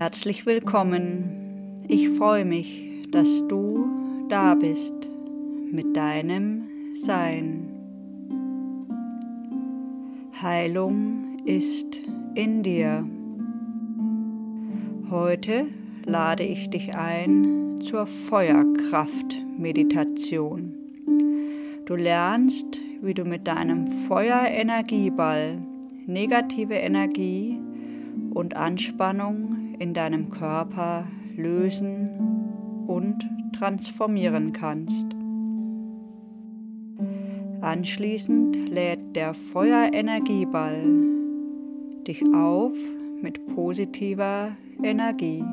Herzlich willkommen. Ich freue mich, dass du da bist mit deinem Sein. Heilung ist in dir. Heute lade ich dich ein zur Feuerkraft-Meditation. Du lernst, wie du mit deinem Feuerenergieball negative Energie und Anspannung in deinem Körper lösen und transformieren kannst. Anschließend lädt der Feuerenergieball dich auf mit positiver Energie.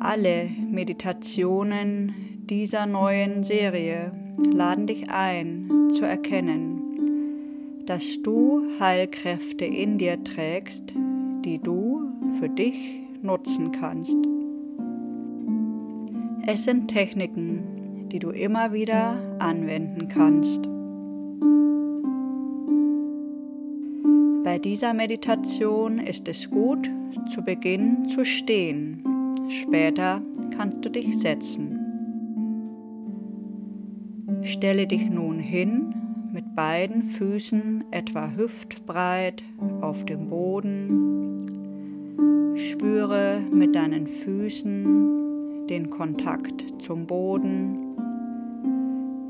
Alle Meditationen dieser neuen Serie laden dich ein zu erkennen, dass du Heilkräfte in dir trägst, die du für dich nutzen kannst. Es sind Techniken, die du immer wieder anwenden kannst. Bei dieser Meditation ist es gut, zu Beginn zu stehen. Später kannst du dich setzen. Stelle dich nun hin beiden Füßen etwa hüftbreit auf dem Boden. Spüre mit deinen Füßen den Kontakt zum Boden.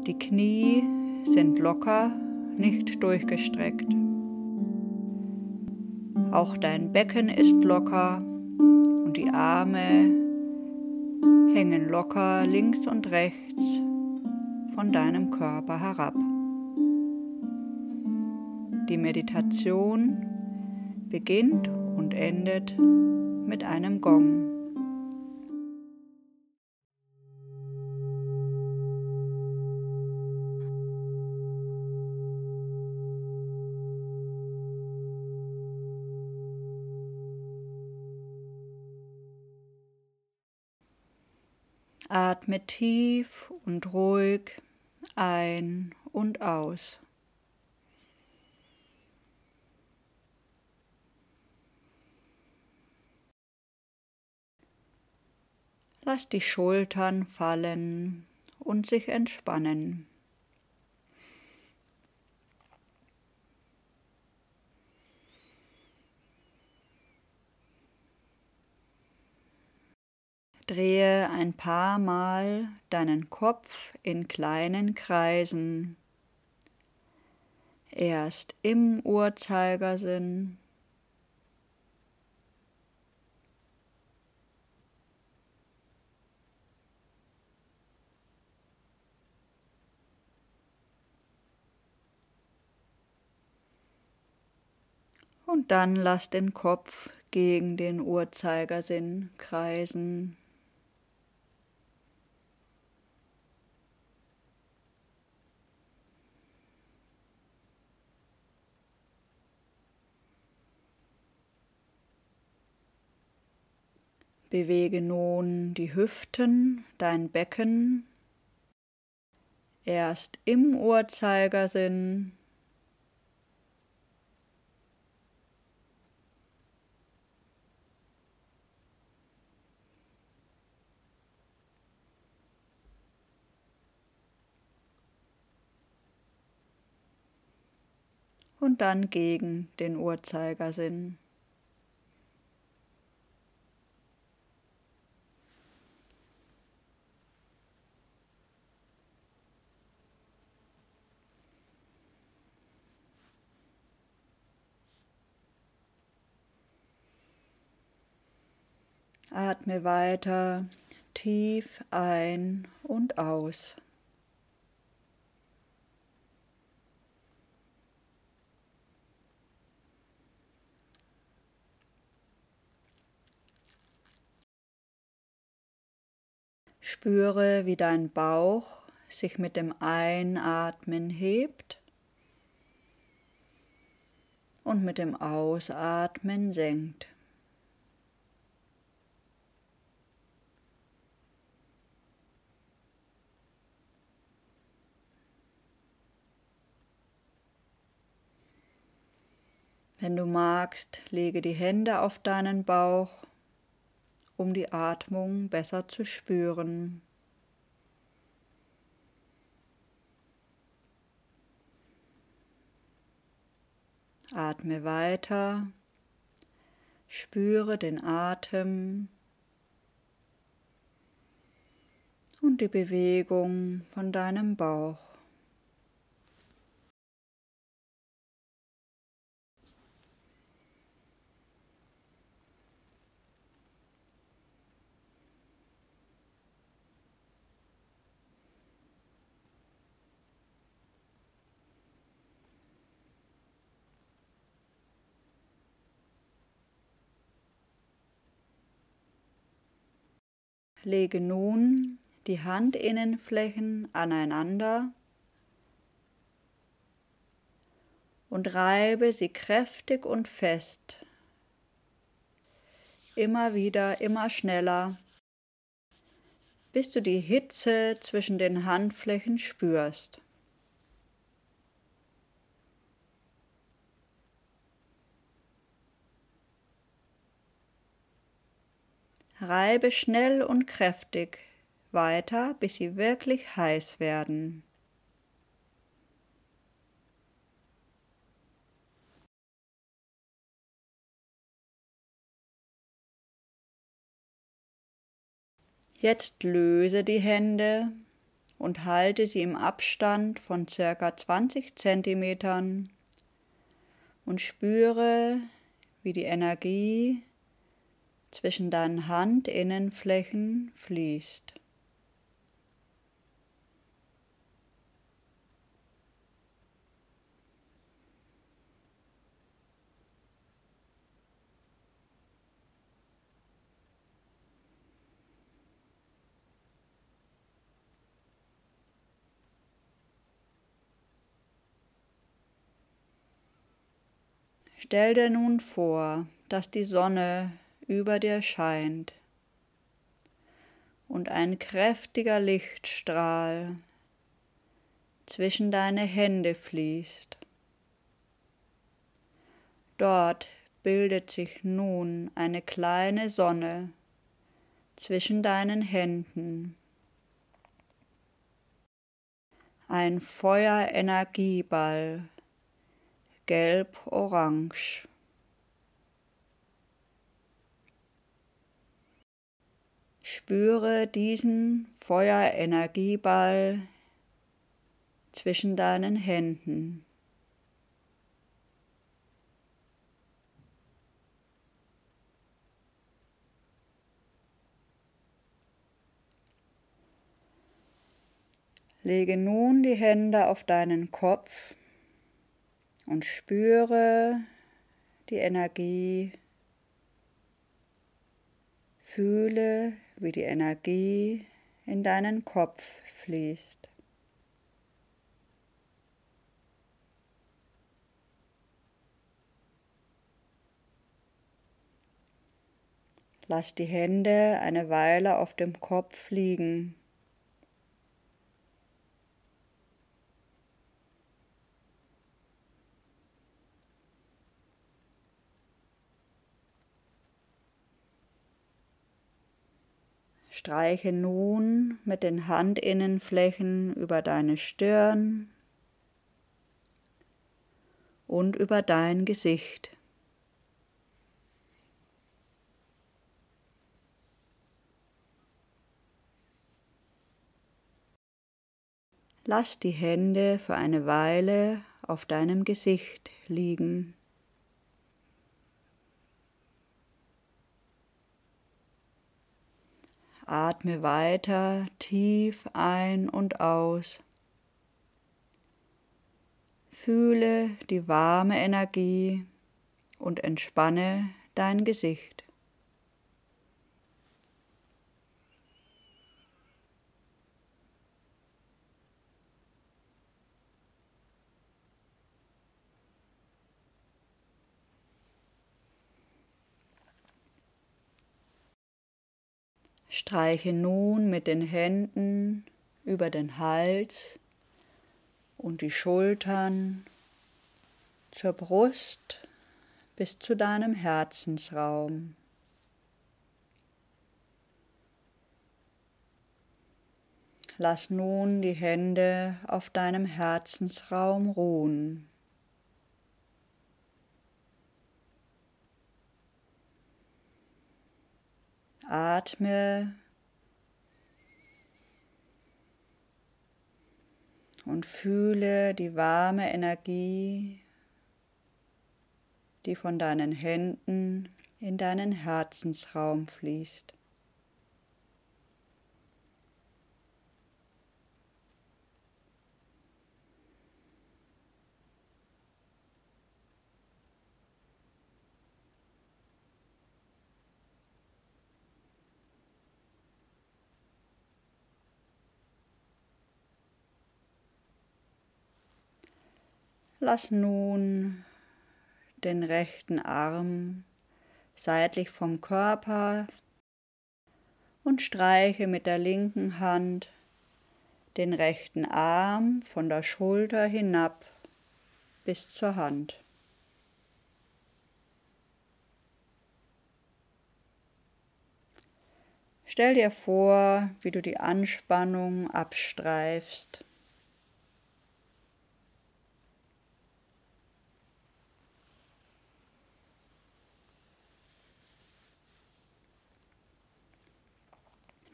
Die Knie sind locker, nicht durchgestreckt. Auch dein Becken ist locker und die Arme hängen locker links und rechts von deinem Körper herab. Die Meditation beginnt und endet mit einem Gong. Atme tief und ruhig ein und aus. Lass die Schultern fallen und sich entspannen. Drehe ein paar Mal deinen Kopf in kleinen Kreisen. Erst im Uhrzeigersinn und dann lass den Kopf gegen den Uhrzeigersinn kreisen. Bewege nun die Hüften, dein Becken, erst im Uhrzeigersinn dann gegen den Uhrzeigersinn. Atme weiter tief ein und aus. Spüre, wie dein Bauch sich mit dem Einatmen hebt und mit dem Ausatmen senkt. Wenn du magst, lege die Hände auf deinen Bauch, um die Atmung besser zu spüren. Atme weiter, spüre den Atem und die Bewegung von deinem Bauch. Lege nun die Handinnenflächen aneinander und reibe sie kräftig und fest. Immer wieder, immer schneller, bis du die Hitze zwischen den Handflächen spürst. Reibe schnell und kräftig weiter, bis sie wirklich heiß werden. Jetzt löse die Hände und halte sie im Abstand von ca. 20 cm und spüre, wie die Energie zwischen deinen Handinnenflächen fließt. Stell dir nun vor, dass die Sonne über dir scheint und ein kräftiger Lichtstrahl zwischen deine Hände fließt. Dort bildet sich nun eine kleine Sonne zwischen deinen Händen. Ein Feuerenergieball, gelb-orange. Spüre diesen Feuerenergieball zwischen deinen Händen. Lege nun die Hände auf deinen Kopf und spüre die Energie. Fühle wie die Energie in deinen Kopf fließt. Lass die Hände eine Weile auf dem Kopf liegen. Streiche nun mit den Handinnenflächen über deine Stirn und über dein Gesicht. Lass die Hände für eine Weile auf deinem Gesicht liegen. Atme weiter tief ein und aus. Fühle die warme Energie und entspanne dein Gesicht. Streiche nun mit den Händen über den Hals und die Schultern zur Brust bis zu deinem Herzensraum. Lass nun die Hände auf deinem Herzensraum ruhen. Atme und fühle die warme Energie, die von deinen Händen in deinen Herzensraum fließt. Lass nun den rechten Arm seitlich vom Körper und streiche mit der linken Hand den rechten Arm von der Schulter hinab bis zur Hand. Stell dir vor, wie du die Anspannung abstreifst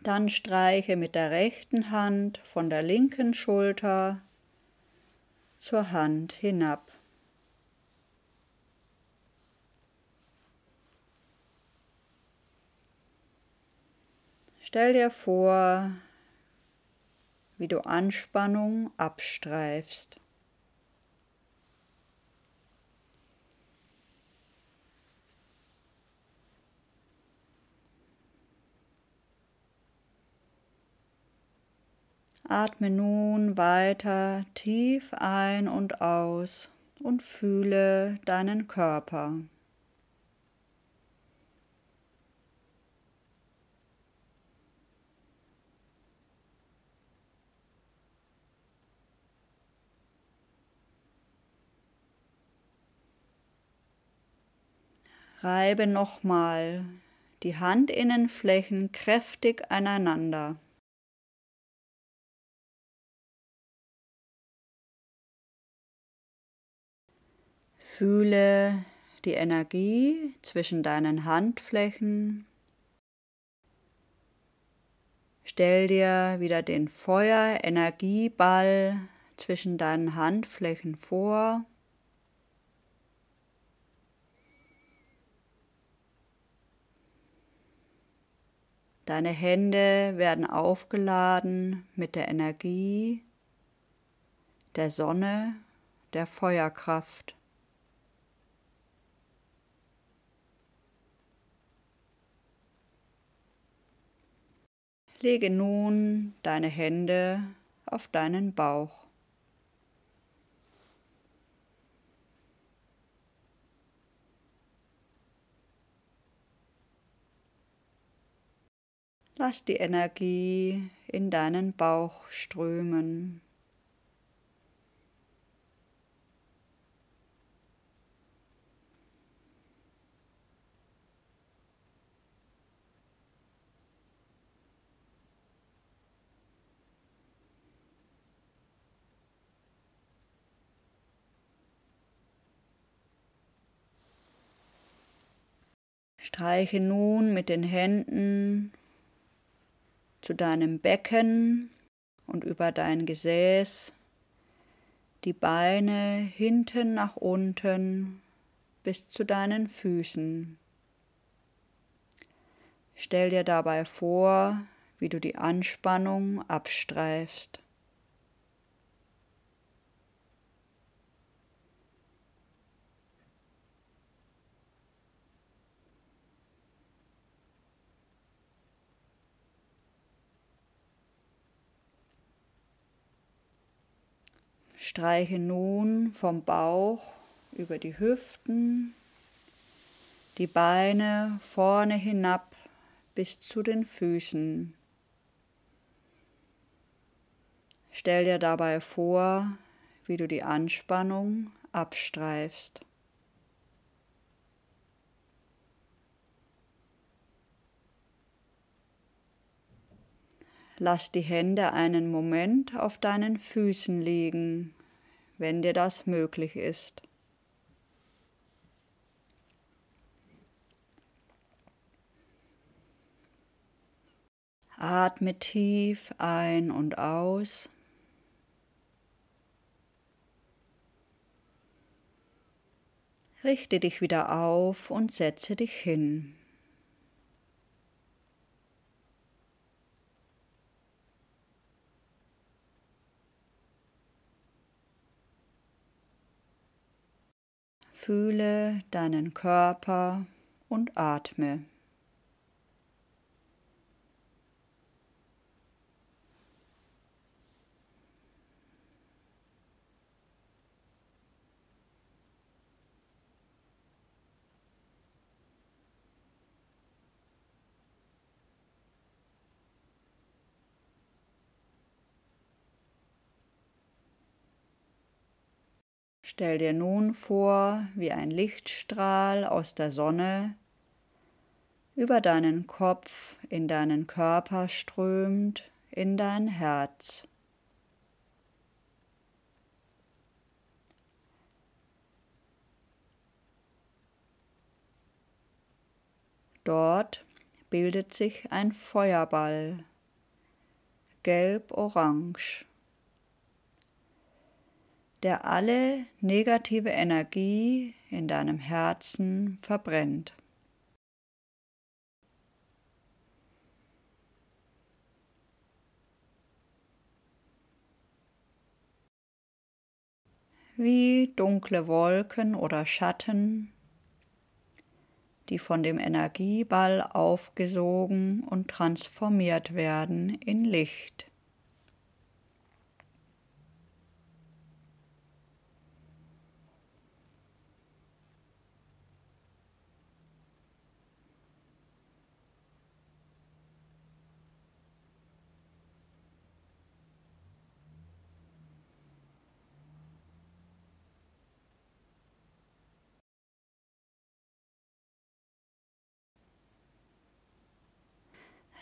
Dann streiche mit der rechten Hand von der linken Schulter zur Hand hinab. Stell dir vor, wie du Anspannung abstreifst. Atme nun weiter tief ein und aus und fühle deinen Körper. Reibe nochmal die Handinnenflächen kräftig aneinander. Fühle die Energie zwischen deinen Handflächen. Stell dir wieder den Feuerenergieball zwischen deinen Handflächen vor. Deine Hände werden aufgeladen mit der Energie der Sonne, der Feuerkraft. Lege nun deine Hände auf deinen Bauch. Lass die Energie in deinen Bauch strömen. Streiche nun mit den Händen zu deinem Becken und über dein Gesäß die Beine hinten nach unten bis zu deinen Füßen. Stell dir dabei vor, wie du die Anspannung abstreifst. Streiche nun vom Bauch über die Hüften, die Beine vorne hinab bis zu den Füßen. Stell dir dabei vor, wie du die Anspannung abstreifst. Lass die Hände einen Moment auf deinen Füßen liegen, wenn dir das möglich ist. Atme tief ein und aus. Richte dich wieder auf und setze dich hin. Fühle deinen Körper und atme. Stell dir nun vor, wie ein Lichtstrahl aus der Sonne über deinen Kopf in deinen Körper strömt, in dein Herz. Dort bildet sich ein Feuerball, gelb-orange der alle negative Energie in deinem Herzen verbrennt. Wie dunkle Wolken oder Schatten, die von dem Energieball aufgesogen und transformiert werden in Licht.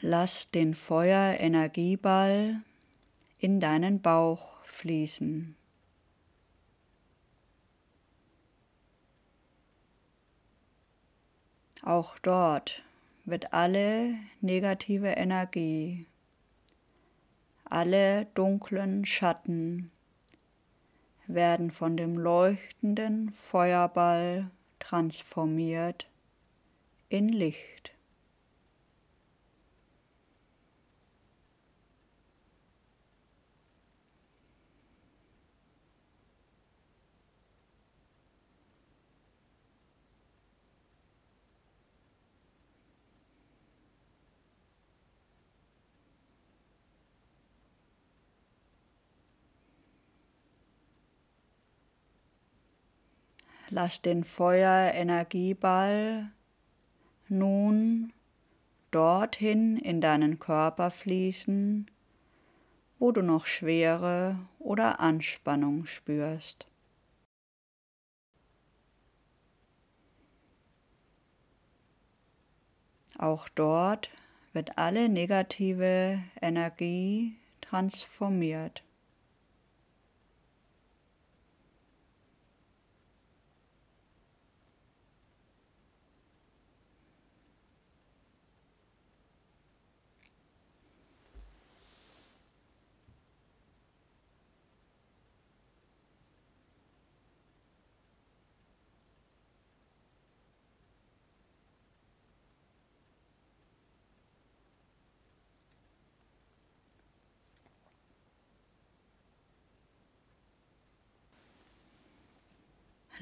Lass den Feuerenergieball in deinen Bauch fließen. Auch dort wird alle negative Energie, alle dunklen Schatten werden von dem leuchtenden Feuerball transformiert in Licht. Lass den Feuerenergieball nun dorthin in deinen Körper fließen, wo du noch Schwere oder Anspannung spürst. Auch dort wird alle negative Energie transformiert.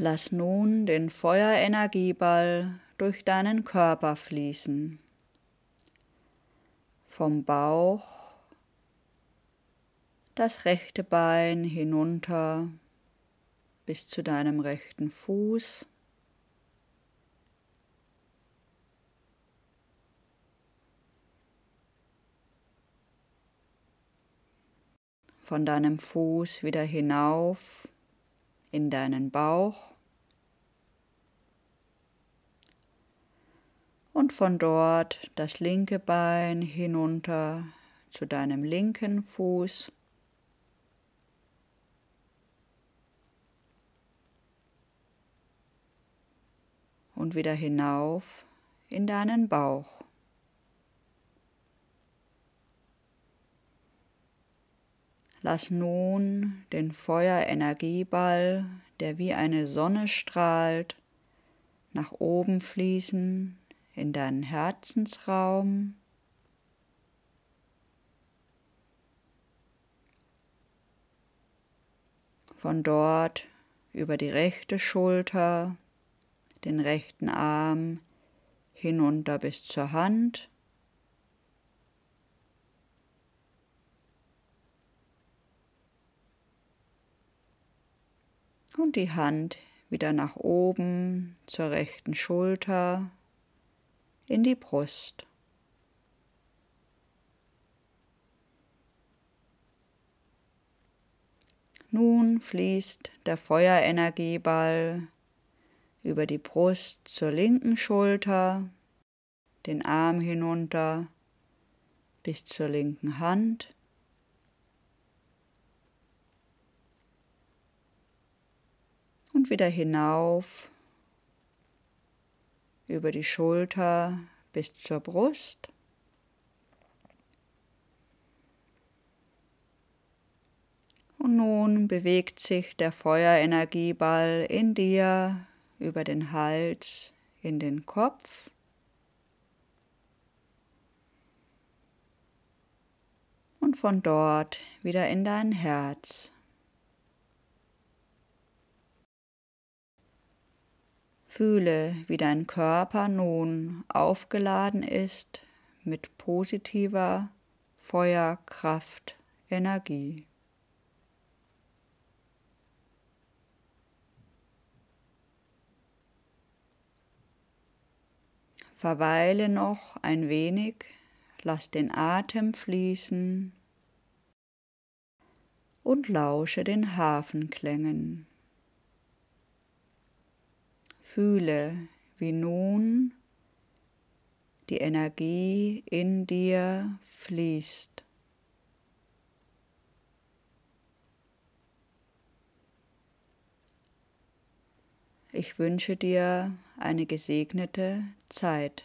Lass nun den Feuerenergieball durch deinen Körper fließen. Vom Bauch das rechte Bein hinunter bis zu deinem rechten Fuß. Von deinem Fuß wieder hinauf in deinen Bauch und von dort das linke Bein hinunter zu deinem linken Fuß. Und wieder hinauf in deinen Bauch. Lass nun den Feuerenergieball, der wie eine Sonne strahlt, nach oben fließen in deinen Herzensraum. Von dort über die rechte Schulter, den rechten Arm hinunter bis zur Hand und die Hand wieder nach oben zur rechten Schulter in die Brust. Nun fließt der Feuerenergieball über die Brust zur linken Schulter, den Arm hinunter bis zur linken Hand und wieder hinauf über die Schulter bis zur Brust. Und nun bewegt sich der Feuerenergieball in dir über den Hals in den Kopf. Und von dort wieder in dein Herz. Fühle, wie dein Körper nun aufgeladen ist mit positiver Feuerkraft, Energie. Verweile noch ein wenig, lass den Atem fließen und lausche den Hafenklängen. Fühle, wie nun die Energie in dir fließt. Ich wünsche dir eine gesegnete Zeit.